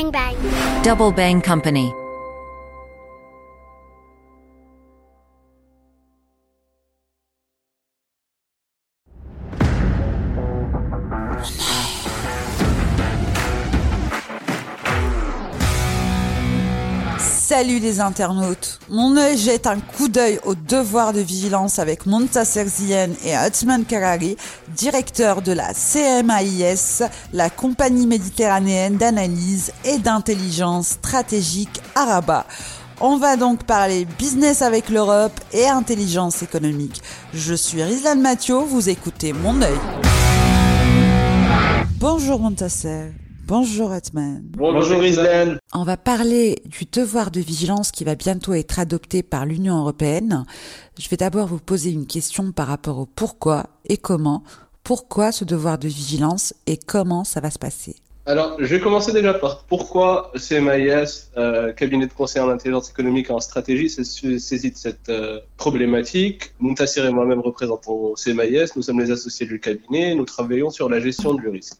Bang Bang. Double Bang Company. Salut les internautes. Mon œil jette un coup d'œil au devoir de vigilance avec Montasser Zien et Atman Karari, directeur de la CMAIS, la compagnie méditerranéenne d'analyse et d'intelligence stratégique Araba. On va donc parler business avec l'Europe et intelligence économique. Je suis Rizlan Mathieu, vous écoutez Mon œil. Bonjour Montasser. Bonjour Atman. Bonjour Islen. On va parler du devoir de vigilance qui va bientôt être adopté par l'Union européenne. Je vais d'abord vous poser une question par rapport au pourquoi et comment. Pourquoi ce devoir de vigilance et comment ça va se passer? Alors, je vais commencer déjà par pourquoi CMIS, euh, cabinet de conseil en intelligence économique et en stratégie, s'est saisi de cette euh, problématique. Mountassir et moi-même représentons CMIS, nous sommes les associés du cabinet, nous travaillons sur la gestion du risque.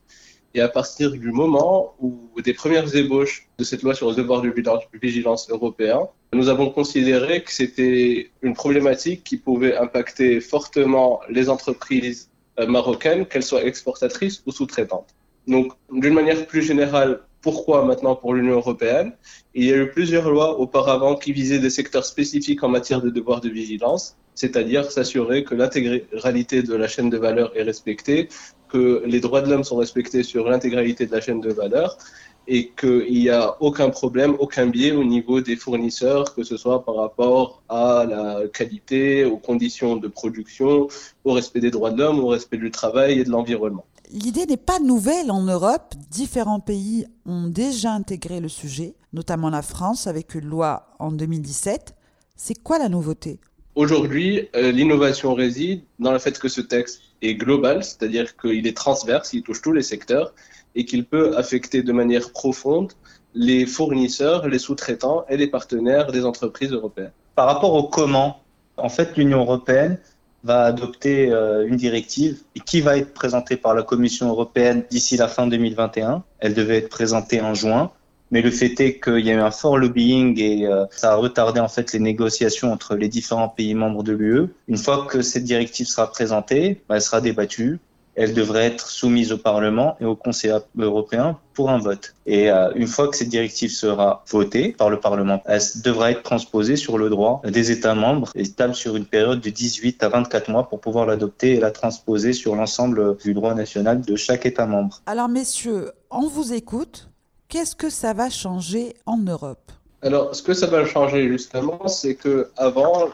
Et à partir du moment où des premières ébauches de cette loi sur le devoir de vigilance européen, nous avons considéré que c'était une problématique qui pouvait impacter fortement les entreprises euh, marocaines, qu'elles soient exportatrices ou sous-traitantes. Donc, d'une manière plus générale, pourquoi maintenant pour l'Union européenne? Il y a eu plusieurs lois auparavant qui visaient des secteurs spécifiques en matière de devoir de vigilance, c'est-à-dire s'assurer que l'intégralité de la chaîne de valeur est respectée, que les droits de l'homme sont respectés sur l'intégralité de la chaîne de valeur et qu'il n'y a aucun problème, aucun biais au niveau des fournisseurs, que ce soit par rapport à la qualité, aux conditions de production, au respect des droits de l'homme, au respect du travail et de l'environnement. L'idée n'est pas nouvelle en Europe. Différents pays ont déjà intégré le sujet, notamment la France avec une loi en 2017. C'est quoi la nouveauté? Aujourd'hui, euh, l'innovation réside dans le fait que ce texte est global, c'est-à-dire qu'il est transverse, il touche tous les secteurs et qu'il peut affecter de manière profonde les fournisseurs, les sous-traitants et les partenaires des entreprises européennes. Par rapport au comment, en fait, l'Union européenne va adopter euh, une directive qui va être présentée par la Commission européenne d'ici la fin 2021. Elle devait être présentée en juin. Mais le fait est qu'il y a eu un fort lobbying et euh, ça a retardé en fait les négociations entre les différents pays membres de l'UE. Une fois que cette directive sera présentée, bah, elle sera débattue. Elle devrait être soumise au Parlement et au Conseil européen pour un vote. Et euh, une fois que cette directive sera votée par le Parlement, elle devra être transposée sur le droit des États membres et stable sur une période de 18 à 24 mois pour pouvoir l'adopter et la transposer sur l'ensemble du droit national de chaque État membre. Alors messieurs, on vous écoute. Qu'est-ce que ça va changer en Europe? Alors, ce que ça va changer justement, c'est que avant,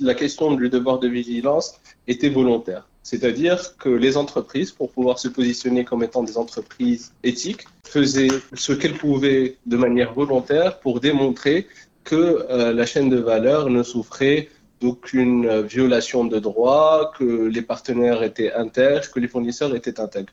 la question du devoir de vigilance était volontaire. C'est-à-dire que les entreprises, pour pouvoir se positionner comme étant des entreprises éthiques, faisaient ce qu'elles pouvaient de manière volontaire pour démontrer que euh, la chaîne de valeur ne souffrait d'aucune violation de droit, que les partenaires étaient intègres, que les fournisseurs étaient intègres.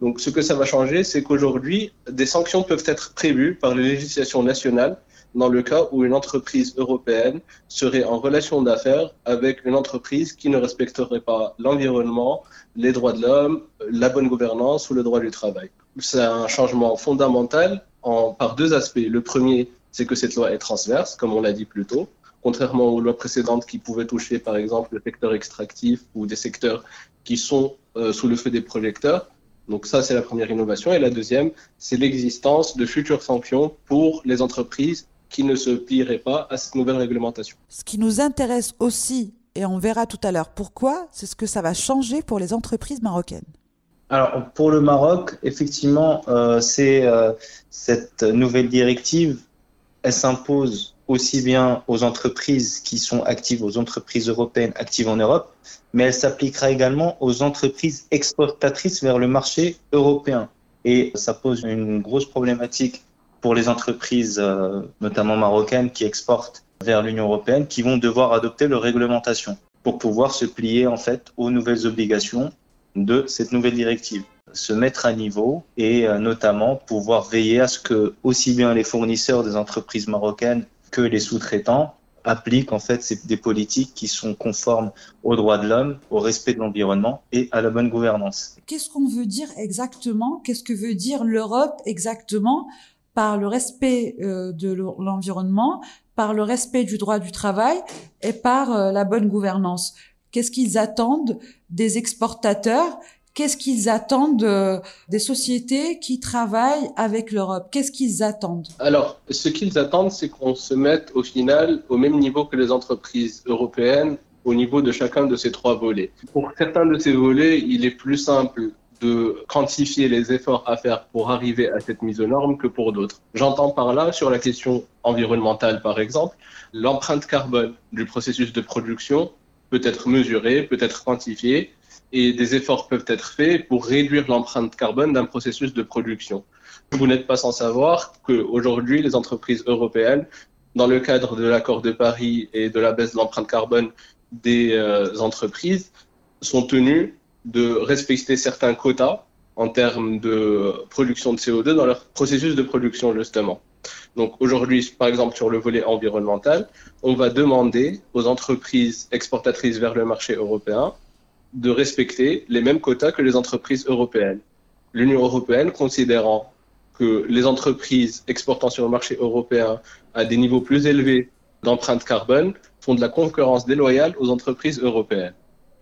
Donc, ce que ça va changer, c'est qu'aujourd'hui, des sanctions peuvent être prévues par les législations nationales dans le cas où une entreprise européenne serait en relation d'affaires avec une entreprise qui ne respecterait pas l'environnement, les droits de l'homme, la bonne gouvernance ou le droit du travail. C'est un changement fondamental en, par deux aspects. Le premier, c'est que cette loi est transverse, comme on l'a dit plus tôt, contrairement aux lois précédentes qui pouvaient toucher, par exemple, le secteur extractif ou des secteurs qui sont euh, sous le feu des projecteurs. Donc ça, c'est la première innovation. Et la deuxième, c'est l'existence de futures sanctions pour les entreprises qui ne se plieraient pas à cette nouvelle réglementation. Ce qui nous intéresse aussi, et on verra tout à l'heure pourquoi, c'est ce que ça va changer pour les entreprises marocaines. Alors pour le Maroc, effectivement, euh, c'est euh, cette nouvelle directive, elle s'impose aussi bien aux entreprises qui sont actives, aux entreprises européennes actives en Europe, mais elle s'appliquera également aux entreprises exportatrices vers le marché européen. Et ça pose une grosse problématique pour les entreprises, euh, notamment marocaines, qui exportent vers l'Union européenne, qui vont devoir adopter leur réglementation pour pouvoir se plier en fait aux nouvelles obligations de cette nouvelle directive se mettre à niveau et euh, notamment pouvoir veiller à ce que aussi bien les fournisseurs des entreprises marocaines que les sous-traitants appliquent en fait des politiques qui sont conformes aux droits de l'homme, au respect de l'environnement et à la bonne gouvernance. Qu'est-ce qu'on veut dire exactement? Qu'est-ce que veut dire l'Europe exactement? Par le respect euh, de l'environnement, par le respect du droit du travail et par euh, la bonne gouvernance. Qu'est-ce qu'ils attendent des exportateurs Qu'est-ce qu'ils attendent des sociétés qui travaillent avec l'Europe? Qu'est-ce qu'ils attendent? Alors, ce qu'ils attendent, c'est qu'on se mette au final au même niveau que les entreprises européennes, au niveau de chacun de ces trois volets. Pour certains de ces volets, il est plus simple de quantifier les efforts à faire pour arriver à cette mise aux normes que pour d'autres. J'entends par là, sur la question environnementale par exemple, l'empreinte carbone du processus de production peut être mesurée, peut être quantifiée, et des efforts peuvent être faits pour réduire l'empreinte carbone d'un processus de production. Vous n'êtes pas sans savoir qu'aujourd'hui, les entreprises européennes, dans le cadre de l'accord de Paris et de la baisse de l'empreinte carbone des euh, entreprises, sont tenues de respecter certains quotas en termes de production de CO2 dans leur processus de production, justement. Donc aujourd'hui, par exemple, sur le volet environnemental, on va demander aux entreprises exportatrices vers le marché européen de respecter les mêmes quotas que les entreprises européennes. L'Union européenne considérant que les entreprises exportant sur le marché européen à des niveaux plus élevés d'empreinte carbone font de la concurrence déloyale aux entreprises européennes.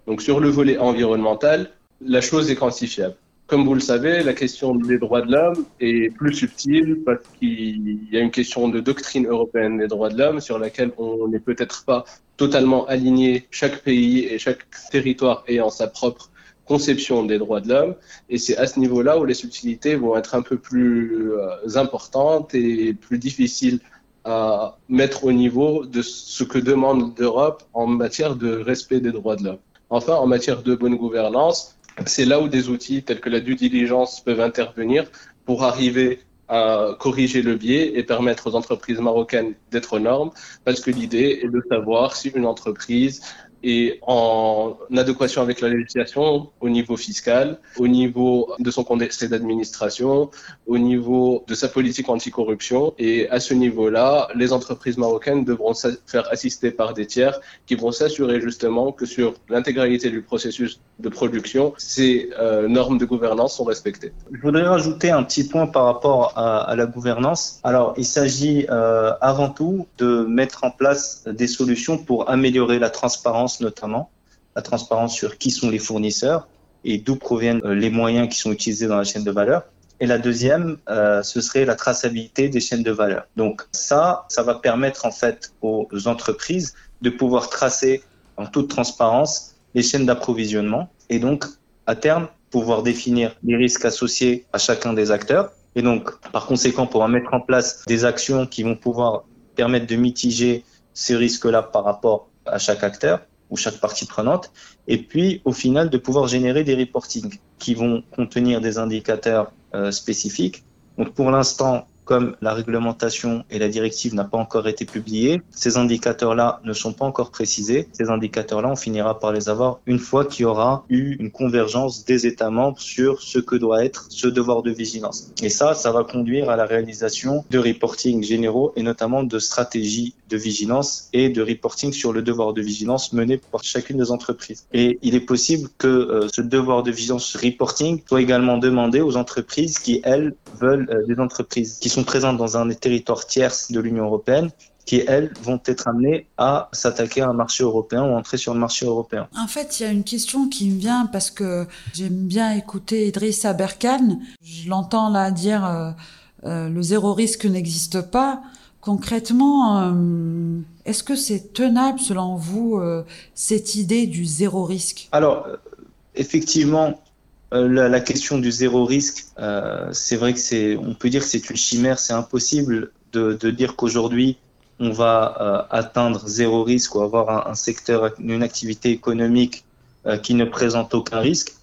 Donc sur le volet environnemental, la chose est quantifiable. Comme vous le savez, la question des droits de l'homme est plus subtile parce qu'il y a une question de doctrine européenne des droits de l'homme sur laquelle on n'est peut-être pas totalement aligné, chaque pays et chaque territoire ayant sa propre conception des droits de l'homme. Et c'est à ce niveau-là où les subtilités vont être un peu plus euh, importantes et plus difficiles à mettre au niveau de ce que demande l'Europe en matière de respect des droits de l'homme. Enfin, en matière de bonne gouvernance, c'est là où des outils tels que la due diligence peuvent intervenir pour arriver à corriger le biais et permettre aux entreprises marocaines d'être aux normes, parce que l'idée est de savoir si une entreprise et en adéquation avec la législation au niveau fiscal, au niveau de son conseil d'administration, au niveau de sa politique anticorruption. Et à ce niveau-là, les entreprises marocaines devront se faire assister par des tiers qui vont s'assurer justement que sur l'intégralité du processus de production, ces euh, normes de gouvernance sont respectées. Je voudrais rajouter un petit point par rapport à, la gouvernance. Alors, il s'agit euh, avant tout de mettre en place des solutions pour améliorer la transparence notamment, la transparence sur qui sont les fournisseurs et d'où proviennent euh, les moyens qui sont utilisés dans la chaîne de valeur. Et la deuxième, euh, ce serait la traçabilité des chaînes de valeur. Donc ça, ça va permettre en fait aux entreprises de pouvoir tracer en toute transparence les chaînes d'approvisionnement et donc à terme pouvoir définir les risques associés à chacun des acteurs. Et donc par conséquent pouvoir mettre en place des actions qui vont pouvoir permettre de mitiger ces risques-là par rapport à chaque acteur ou chaque partie prenante, et puis au final de pouvoir générer des reportings qui vont contenir des indicateurs euh, spécifiques. Donc pour l'instant, comme la réglementation et la directive n'a pas encore été publiée, ces indicateurs-là ne sont pas encore précisés. Ces indicateurs-là, on finira par les avoir une fois qu'il y aura eu une convergence des États membres sur ce que doit être ce devoir de vigilance. Et ça, ça va conduire à la réalisation de reporting généraux et notamment de stratégies de vigilance et de reporting sur le devoir de vigilance mené par chacune des entreprises. Et il est possible que euh, ce devoir de vigilance reporting soit également demandé aux entreprises qui, elles, veulent euh, des entreprises qui présentes dans un territoire tierce de l'Union européenne qui, elles, vont être amenées à s'attaquer à un marché européen ou entrer sur le marché européen. En fait, il y a une question qui me vient parce que j'aime bien écouter Idriss Aberkan. Je l'entends là dire euh, euh, le zéro risque n'existe pas. Concrètement, euh, est-ce que c'est tenable selon vous cette idée du zéro risque? Alors, effectivement, euh, la, question du zéro risque, euh, c'est vrai que c'est, on peut dire que c'est une chimère, c'est impossible de, dire qu'aujourd'hui on va euh, atteindre zéro risque ou avoir un, secteur, une activité économique qui ne présente aucun risque,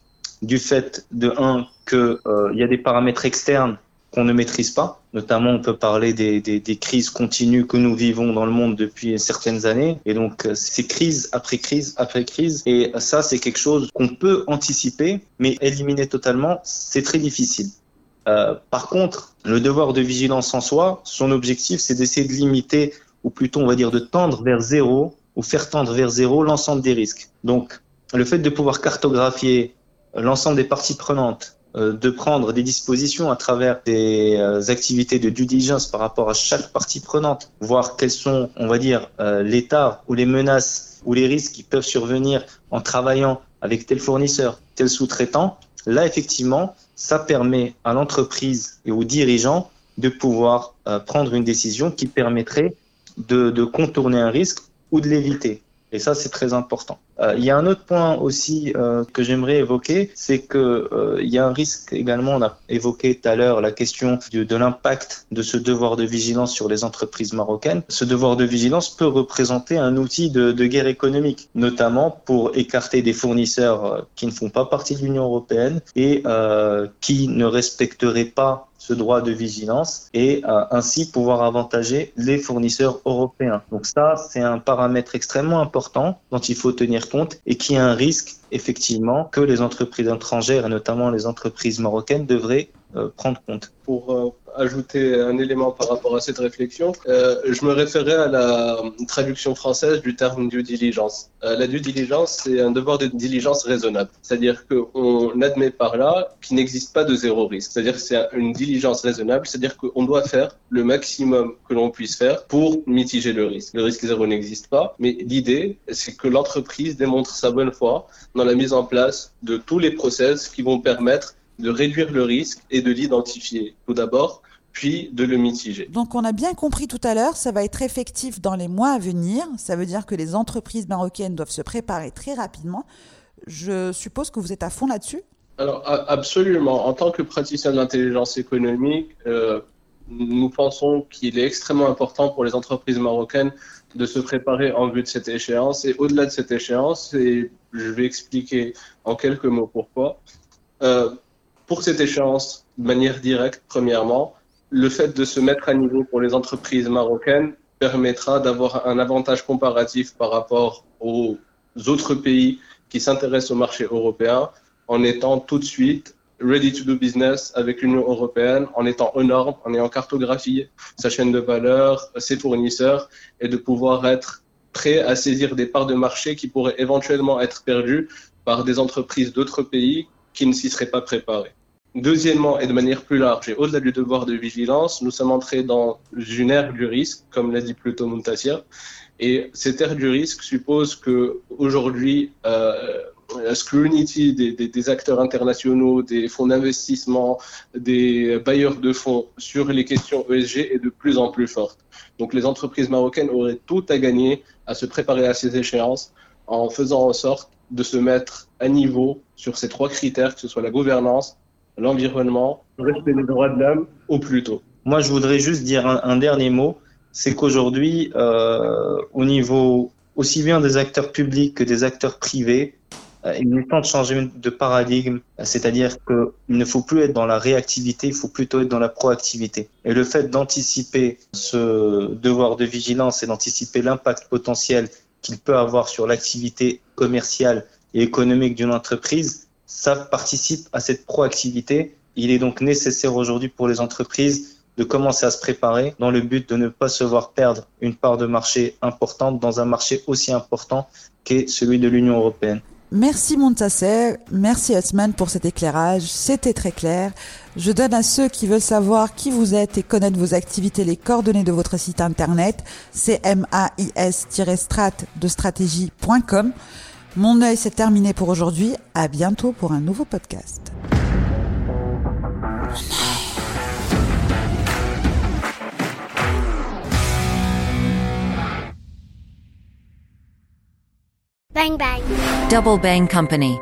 du fait de un que il y a des paramètres externes qu'on ne maîtrise pas. Notamment, on peut parler des, crises continues que nous vivons dans le monde depuis certaines années. Et donc, euh, c'est crise après crise après crise. Et ça, c'est quelque chose qu'on peut anticiper, mais éliminer totalement, c'est très difficile. Euh, par contre, le devoir de vigilance en soi, son objectif, c'est d'essayer de limiter, ou plutôt, on va dire, de tendre vers zéro, ou faire tendre vers zéro l'ensemble des risques. Donc, le fait de pouvoir cartographier l'ensemble des parties prenantes de prendre des dispositions à travers des euh, activités de due diligence par rapport à chaque partie prenante, voir quels sont, on va dire, euh, l'état ou les menaces ou les risques qui peuvent survenir en travaillant avec tel fournisseur, tel sous-traitant, là, effectivement, ça permet à l'entreprise et aux dirigeants de pouvoir prendre une décision qui permettrait de, de contourner un risque ou de l'éviter. Et ça, c'est très important. Euh, il y a un autre point aussi euh, que j'aimerais évoquer, c'est que euh, il y a un risque également. On a évoqué tout à l'heure la question de, de l'impact de ce devoir de vigilance sur les entreprises marocaines. Ce devoir de vigilance peut représenter un outil de, de guerre économique, notamment pour écarter des fournisseurs qui ne font pas partie de l'Union européenne et euh, qui ne respecteraient pas ce droit de vigilance et euh, ainsi pouvoir avantager les fournisseurs européens. Donc ça, c'est un paramètre extrêmement important dont il faut tenir et qui est un risque effectivement que les entreprises étrangères et notamment les entreprises marocaines devraient prendre compte. Pour euh, ajouter un élément par rapport à cette réflexion, euh, je me référais à la traduction française du terme due diligence. Euh, la due diligence, c'est un devoir de diligence raisonnable. C'est-à-dire qu'on admet par là qu'il n'existe pas de zéro risque. C'est-à-dire que c'est une diligence raisonnable, c'est-à-dire qu'on doit faire le maximum que l'on puisse faire pour mitiger le risque. Le risque zéro n'existe pas, mais l'idée, c'est que l'entreprise démontre sa bonne foi dans la mise en place de tous les process qui vont permettre de réduire le risque et de l'identifier tout d'abord, puis de le mitiger. Donc on a bien compris tout à l'heure, ça va être effectif dans les mois à venir. Ça veut dire que les entreprises marocaines doivent se préparer très rapidement. Je suppose que vous êtes à fond là-dessus? Alors absolument. En tant que praticien de l'intelligence économique, euh, nous pensons qu'il est extrêmement important pour les entreprises marocaines de se préparer en vue de cette échéance. Et au-delà de cette échéance, et je vais expliquer en quelques mots pourquoi. Euh, pour cette échéance, de manière directe, premièrement, le fait de se mettre à niveau pour les entreprises marocaines permettra d'avoir un avantage comparatif par rapport aux autres pays qui s'intéressent au marché européen en étant tout de suite ready to do business avec l'Union européenne, en étant aux normes, en ayant cartographié sa chaîne de valeur, ses fournisseurs, et de pouvoir être prêt à saisir des parts de marché qui pourraient éventuellement être perdues par des entreprises d'autres pays qui ne s'y seraient pas préparés. Deuxièmement, et de manière plus large, et au-delà du devoir de vigilance, nous sommes entrés dans une ère du risque, comme l'a dit plutôt Muntassia. Et cette ère du risque suppose que aujourd'hui, euh, la scrutiny des, acteurs internationaux, des fonds d'investissement, des bailleurs de fonds sur les questions ESG est de plus en plus forte. Donc les entreprises marocaines auraient tout à gagner à se préparer à ces échéances en faisant en sorte de se mettre à niveau sur ces trois critères, que ce soit la gouvernance, l'environnement, le respect des droits de l'homme au plus tôt. Moi, je voudrais juste dire un, un dernier mot, c'est qu'aujourd'hui, euh, au niveau aussi bien des acteurs publics que des acteurs privés, euh, il est temps de changer de paradigme, c'est-à-dire qu'il ne faut plus être dans la réactivité, il faut plutôt être dans la proactivité. Et le fait d'anticiper ce devoir de vigilance et d'anticiper l'impact potentiel qu'il peut avoir sur l'activité commerciale et économique d'une entreprise, ça participe à cette proactivité. Il est donc nécessaire aujourd'hui pour les entreprises de commencer à se préparer dans le but de ne pas se voir perdre une part de marché importante dans un marché aussi important qu'est celui de l'Union européenne. Merci Montasser, merci Osman pour cet éclairage, c'était très clair. Je donne à ceux qui veulent savoir qui vous êtes et connaître vos activités les coordonnées de votre site internet, c'est mais-strat de stratégie.com. Mon œil c'est terminé pour aujourd'hui, à bientôt pour un nouveau podcast. Bang bang. Double Bang Company.